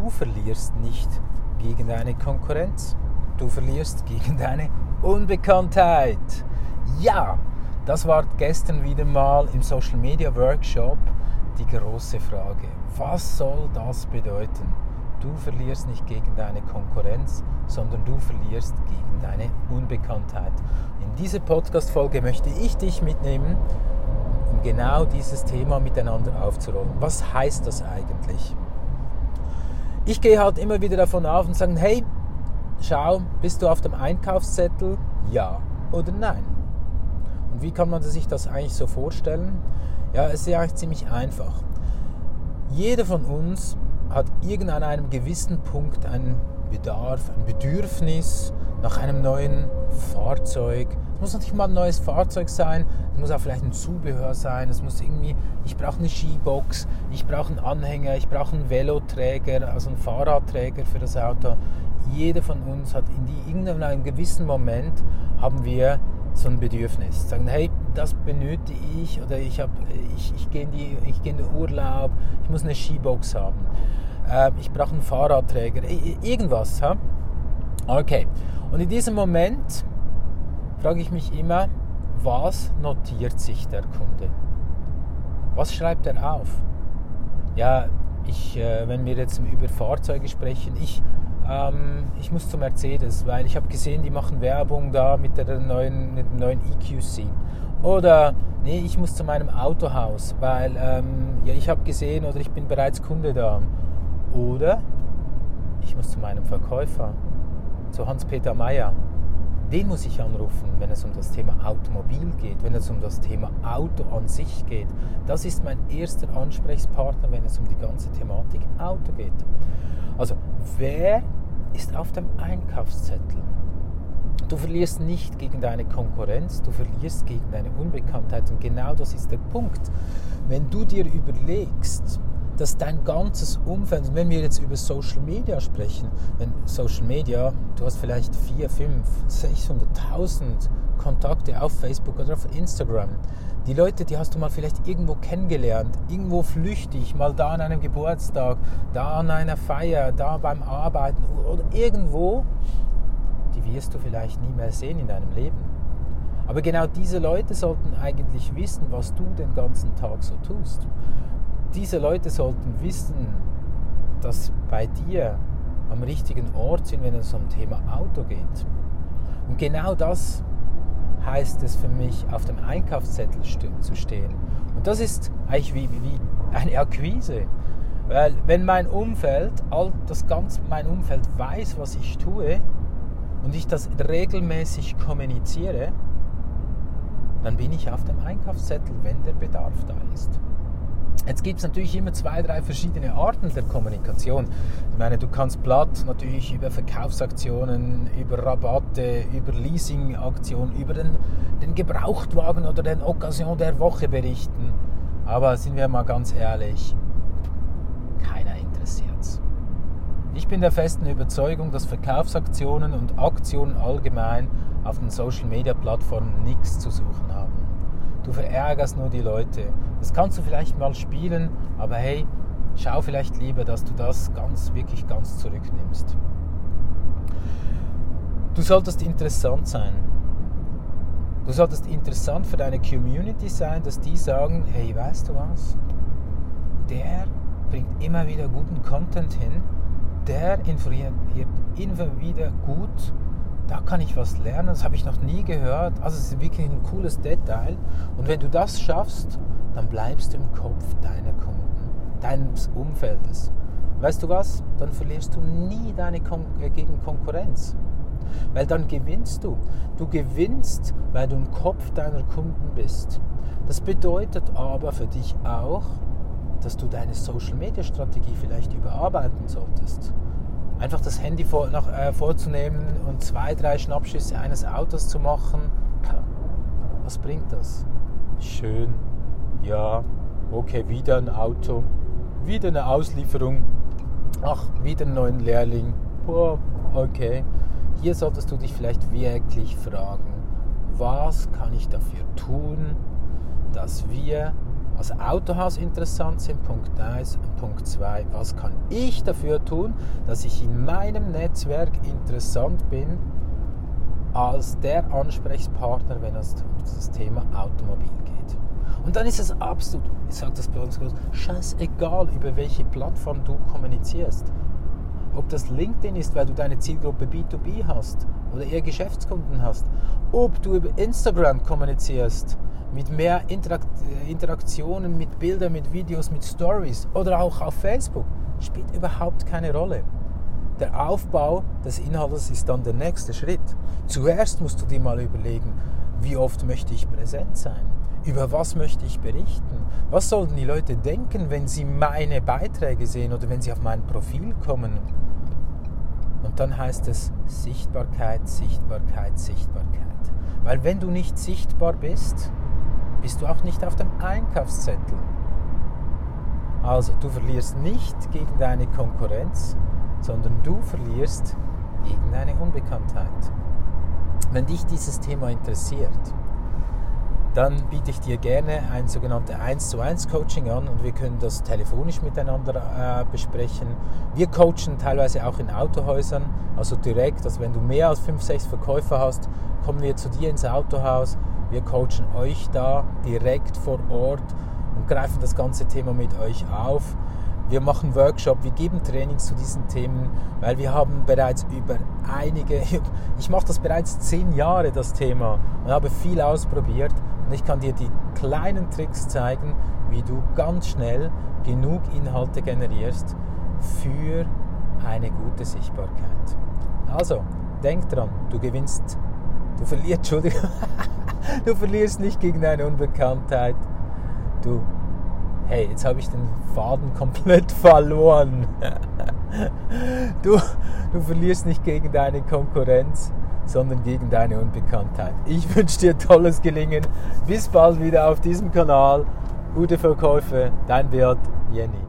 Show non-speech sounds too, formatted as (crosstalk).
Du verlierst nicht gegen deine Konkurrenz, du verlierst gegen deine Unbekanntheit. Ja, das war gestern wieder mal im Social Media Workshop die große Frage. Was soll das bedeuten? Du verlierst nicht gegen deine Konkurrenz, sondern du verlierst gegen deine Unbekanntheit. In dieser Podcast-Folge möchte ich dich mitnehmen, um genau dieses Thema miteinander aufzurollen. Was heißt das eigentlich? Ich gehe halt immer wieder davon auf und sage, hey, schau, bist du auf dem Einkaufszettel? Ja oder nein? Und wie kann man sich das eigentlich so vorstellen? Ja, es ist ja eigentlich ziemlich einfach. Jeder von uns hat irgendein einem gewissen Punkt einen Bedarf, ein Bedürfnis nach einem neuen Fahrzeug. Es muss nicht mal ein neues Fahrzeug sein, es muss auch vielleicht ein Zubehör sein, es muss irgendwie, ich brauche eine Skibox, ich brauche einen Anhänger, ich brauche einen Veloträger, also einen Fahrradträger für das Auto. Jeder von uns hat in die, irgendeinem gewissen Moment haben wir so ein Bedürfnis. Sagen, hey, das benötige ich oder ich, ich, ich gehe in, geh in den Urlaub, ich muss eine Skibox haben, äh, ich brauche einen Fahrradträger, irgendwas. Ha? Okay, und in diesem Moment frage ich mich immer, was notiert sich der Kunde? Was schreibt er auf? Ja, ich, äh, wenn wir jetzt über Fahrzeuge sprechen, ich ähm, ich muss zu Mercedes, weil ich habe gesehen, die machen Werbung da mit, der neuen, mit dem neuen EQC. Oder nee, ich muss zu meinem Autohaus, weil ähm, ja, ich habe gesehen oder ich bin bereits Kunde da. Oder ich muss zu meinem Verkäufer, zu Hans-Peter Meyer. Den muss ich anrufen, wenn es um das Thema Automobil geht, wenn es um das Thema Auto an sich geht. Das ist mein erster Ansprechpartner, wenn es um die ganze Thematik Auto geht. Also, wer ist auf dem Einkaufszettel? Du verlierst nicht gegen deine Konkurrenz, du verlierst gegen deine Unbekanntheit. Und genau das ist der Punkt. Wenn du dir überlegst, dass dein ganzes Umfeld, wenn wir jetzt über Social Media sprechen, wenn Social Media, du hast vielleicht 4, 5, 600.000 Kontakte auf Facebook oder auf Instagram. Die Leute, die hast du mal vielleicht irgendwo kennengelernt, irgendwo flüchtig, mal da an einem Geburtstag, da an einer Feier, da beim Arbeiten oder irgendwo die wirst du vielleicht nie mehr sehen in deinem Leben. Aber genau diese Leute sollten eigentlich wissen, was du den ganzen Tag so tust. Diese Leute sollten wissen, dass bei dir am richtigen Ort sind, wenn es um Thema Auto geht. Und genau das heißt es für mich, auf dem Einkaufszettel zu stehen. Und das ist eigentlich wie, wie eine Akquise. Weil wenn mein Umfeld, all das ganze mein Umfeld weiß, was ich tue, und ich das regelmäßig kommuniziere, dann bin ich auf dem Einkaufszettel, wenn der Bedarf da ist. Jetzt gibt es natürlich immer zwei, drei verschiedene Arten der Kommunikation. Ich meine, du kannst platt natürlich über Verkaufsaktionen, über Rabatte, über Leasingaktionen, über den, den Gebrauchtwagen oder den Occasion der Woche berichten. Aber sind wir mal ganz ehrlich, Ich bin der festen Überzeugung, dass Verkaufsaktionen und Aktionen allgemein auf den Social-Media-Plattformen nichts zu suchen haben. Du verärgerst nur die Leute. Das kannst du vielleicht mal spielen, aber hey, schau vielleicht lieber, dass du das ganz, wirklich ganz zurücknimmst. Du solltest interessant sein. Du solltest interessant für deine Community sein, dass die sagen, hey, weißt du was? Der bringt immer wieder guten Content hin der informiert immer wieder gut. Da kann ich was lernen, das habe ich noch nie gehört. Also es ist wirklich ein cooles Detail. Und wenn du das schaffst, dann bleibst du im Kopf deiner Kunden, deines Umfeldes. Weißt du was? Dann verlierst du nie deine Kon äh, gegen Konkurrenz. Weil dann gewinnst du. Du gewinnst, weil du im Kopf deiner Kunden bist. Das bedeutet aber für dich auch, dass du deine Social-Media-Strategie vielleicht überarbeiten solltest. Einfach das Handy vor, nach, äh, vorzunehmen und zwei, drei Schnappschüsse eines Autos zu machen, was bringt das? Schön, ja, okay, wieder ein Auto, wieder eine Auslieferung, ach, wieder einen neuen Lehrling, boah, okay. Hier solltest du dich vielleicht wirklich fragen, was kann ich dafür tun, dass wir als Autohaus interessant sind, Punkt 1 und Punkt 2, was kann ich dafür tun, dass ich in meinem Netzwerk interessant bin als der Ansprechpartner, wenn es um das Thema Automobil geht. Und dann ist es absolut, ich sage das bei uns groß, scheißegal, über welche Plattform du kommunizierst. Ob das LinkedIn ist, weil du deine Zielgruppe B2B hast oder eher Geschäftskunden hast. Ob du über Instagram kommunizierst mit mehr Interaktionen, mit Bildern, mit Videos, mit Stories oder auch auf Facebook, spielt überhaupt keine Rolle. Der Aufbau des Inhalts ist dann der nächste Schritt. Zuerst musst du dir mal überlegen, wie oft möchte ich präsent sein? Über was möchte ich berichten? Was sollten die Leute denken, wenn sie meine Beiträge sehen oder wenn sie auf mein Profil kommen? Und dann heißt es Sichtbarkeit, Sichtbarkeit, Sichtbarkeit. Weil wenn du nicht sichtbar bist, bist du auch nicht auf dem Einkaufszettel. Also du verlierst nicht gegen deine Konkurrenz, sondern du verlierst gegen deine Unbekanntheit. Wenn dich dieses Thema interessiert, dann biete ich dir gerne ein sogenanntes 1 zu 1 Coaching an und wir können das telefonisch miteinander äh, besprechen. Wir coachen teilweise auch in Autohäusern, also direkt, also wenn du mehr als 5, 6 Verkäufer hast, kommen wir zu dir ins Autohaus, wir coachen euch da direkt vor Ort und greifen das ganze Thema mit euch auf. Wir machen Workshops, wir geben Trainings zu diesen Themen, weil wir haben bereits über einige, (laughs) ich mache das bereits zehn Jahre, das Thema, und habe viel ausprobiert und ich kann dir die kleinen Tricks zeigen, wie du ganz schnell genug Inhalte generierst für eine gute Sichtbarkeit. Also, denk dran, du gewinnst, du verlierst, (laughs) Entschuldigung, du verlierst nicht gegen deine Unbekanntheit, du hey, jetzt habe ich den Faden komplett (laughs) verloren. Du, du verlierst nicht gegen deine Konkurrenz, sondern gegen deine Unbekanntheit. Ich (laughs) wünsche dir tolles Gelingen. Bis bald wieder auf diesem Kanal. Gute Verkäufe, dein Wirt Jenny.